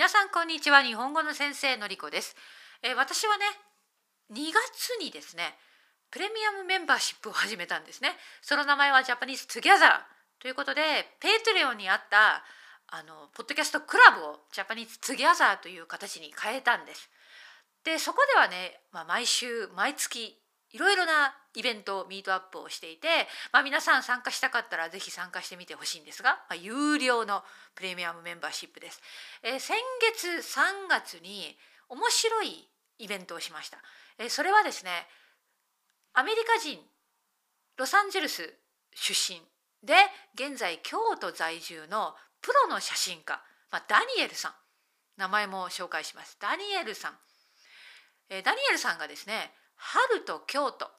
皆さんこんにちは。日本語の先生のりこです、えー私はね2月にですねプレミアムメンバーシップを始めたんですね。その名前は Japanese Together ということで Patreon にあったあのポッドキャストクラブを Japanese Together という形に変えたんです。でそこではね、まあ、毎週毎月いろいろなイベントミートアップをしていて、まあ、皆さん参加したかったらぜひ参加してみてほしいんですが、まあ、有料のプレミアムメンバーシップです。えー先月3月に面白いイベントをしました。えーそれはですねアメリカ人ロサンゼルス出身で現在京都在住のプロの写真家、まあ、ダニエルさん名前も紹介しますダニエルさん、えーダニエルさんがですね春と京都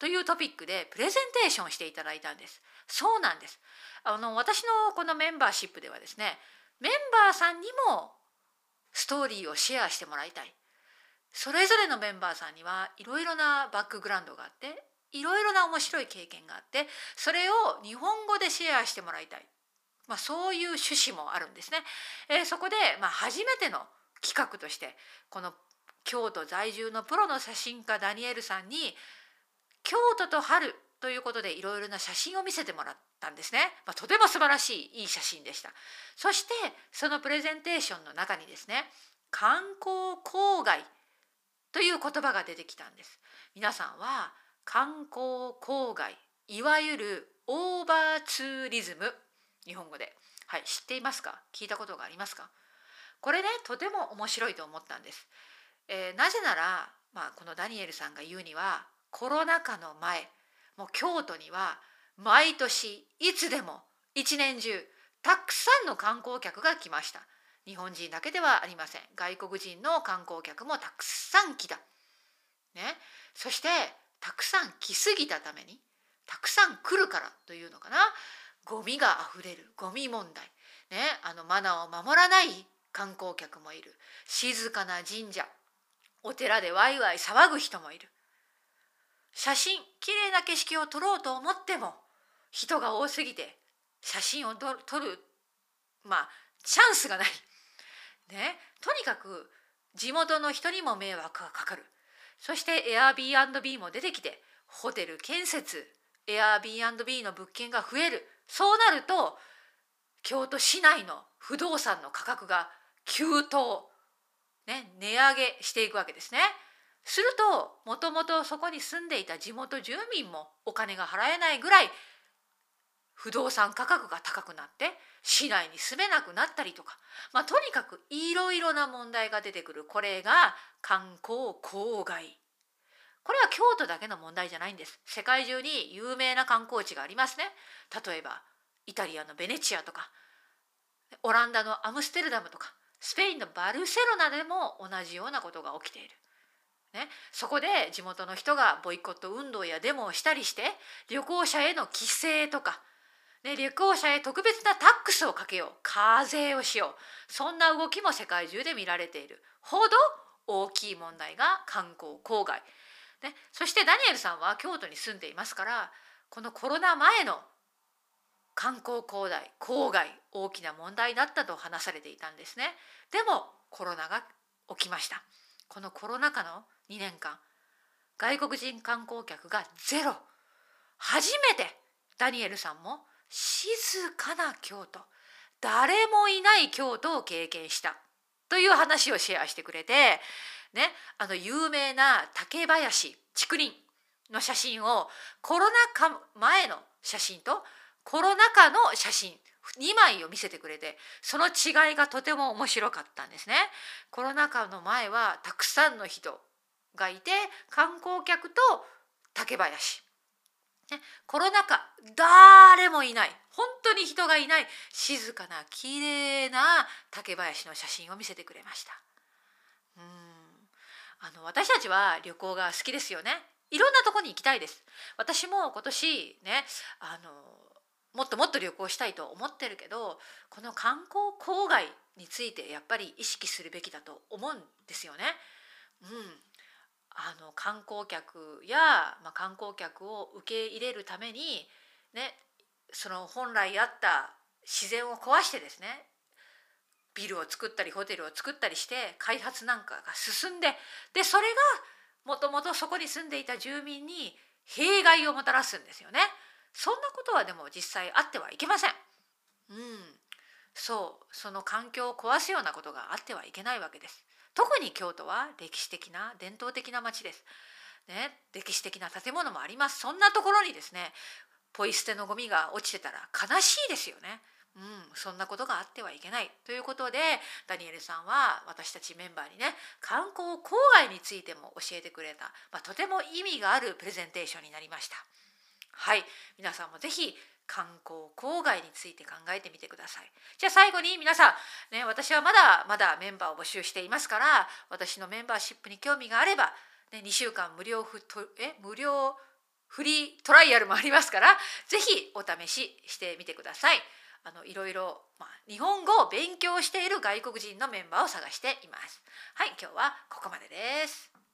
というトピックでプレゼンテーションしていただいたんです。そうなんです。あの私のこのメンバーシップではですねメンバーさんにもストーリーをシェアしてもらいたい。それぞれのメンバーさんにはいろいろなバックグラウンドがあっていろいろな面白い経験があってそれを日本語でシェアしてもらいたい、まあ、そういう趣旨もあるんですね。えーそこで、まあ、初めての企画としてこの京都在住のプロの写真家ダニエルさんに京都と春ということでいろいろな写真を見せてもらったんですね、まあ、とても素晴らしいいい写真でした。そしてそのプレゼンテーションの中にですね観光郊外という言葉が出てきたんです。皆さんは観光郊外いわゆるオーバーツーリズム日本語で。はい知っていますか？聞いたことがありますか？これねとても面白いと思ったんです、えーなぜなら、まあ、このダニエルさんが言うにはコロナ禍の前もう京都には毎年いつでも一年中たくさんの観光客が来ました。日本人だけではありません。外国人の観光客もたくさん来た。ね。そしてたくさん来すぎたためにたくさん来るからというのかな。ゴミがあふれるゴミ問題。ね。あのマナーを守らない観光客もいる。静かな神社。お寺でワイワイ騒ぐ人もいる。写真きれいな景色を撮ろうと思っても人が多すぎて写真を撮るまあチャンスがない。ね、とにかく地元の人にも迷惑がかかる。そして Airbnb も出てきてホテル建設 Airbnb の物件が増えるそうなると京都市内の不動産の価格が急騰、ね、値上げしていくわけですね。するともともとそこに住んでいた地元住民もお金が払えないぐらい不動産価格が高くなって市内に住めなくなったりとか、まあ、とにかくいろいろな問題が出てくる。これが観光郊外これは京都だけの問題じゃないんです。世界中に有名な観光地がありますね。例えばイタリアのベネチアとかオランダのアムステルダムとかスペインのバルセロナでも同じようなことが起きている。ね、そこで地元の人がボイコット運動やデモをしたりして旅行者への規制とか、ね、旅行者へ特別なタックスをかけよう課税をしようそんな動きも世界中で見られている。ほど大きい問題が観光郊外、ね、そしてダニエルさんは京都に住んでいますからこのコロナ前の観光郊外郊外大きな問題だったと話されていたんですね。でもコロナが起きました。このコロナ禍の2年間外国人観光客がゼロ。初めてダニエルさんも静かな京都誰もいない京都を経験したという話をシェアしてくれてねあの有名な竹林竹林の写真をコロナ禍前の写真とコロナ禍の写真2枚を見せてくれてその違いがとても面白かったんですね。コロナ禍の前はたくさんの人がいて観光客と竹林。ね、コロナ禍誰もいない本当に人がいない静かな綺麗な竹林の写真を見せてくれました。うんあの私たちは旅行が好きですよね。いろんなとこに行きたいです。私も今年ねあのもっともっと旅行したいと思ってるけどこの観光郊外についてやっぱり意識するべきだと思うんですよね。うん、あの観光客や、まあ、観光客を受け入れるためにねその本来あった自然を壊してですねビルを作ったりホテルを作ったりして開発なんかが進んででそれがもともとそこに住んでいた住民に弊害をもたらすんですよね。そんなことはでも実際あってはいけません。うん、そうその環境を壊すようなことがあってはいけないわけです。特に京都は歴史的な伝統的な町です。ね、歴史的な建物もあります。そんなところにですねポイ捨てのゴミが落ちてたら悲しいですよね。うん、そんなことがあってはいけないということでダニエルさんは私たちメンバーにね観光郊外についても教えてくれた、まあ、とても意味があるプレゼンテーションになりました。はい皆さんもぜひ観光郊外について考えてみてください。じゃあ最後に皆さん、ね、私はまだまだメンバーを募集していますから私のメンバーシップに興味があれば、ね、2週間無料ふとえ無料フリートライアルもありますからぜひお試ししてみてください。あのいろいろ、まあ、日本語を勉強している外国人のメンバーを探しています。はい、今日はここまでです。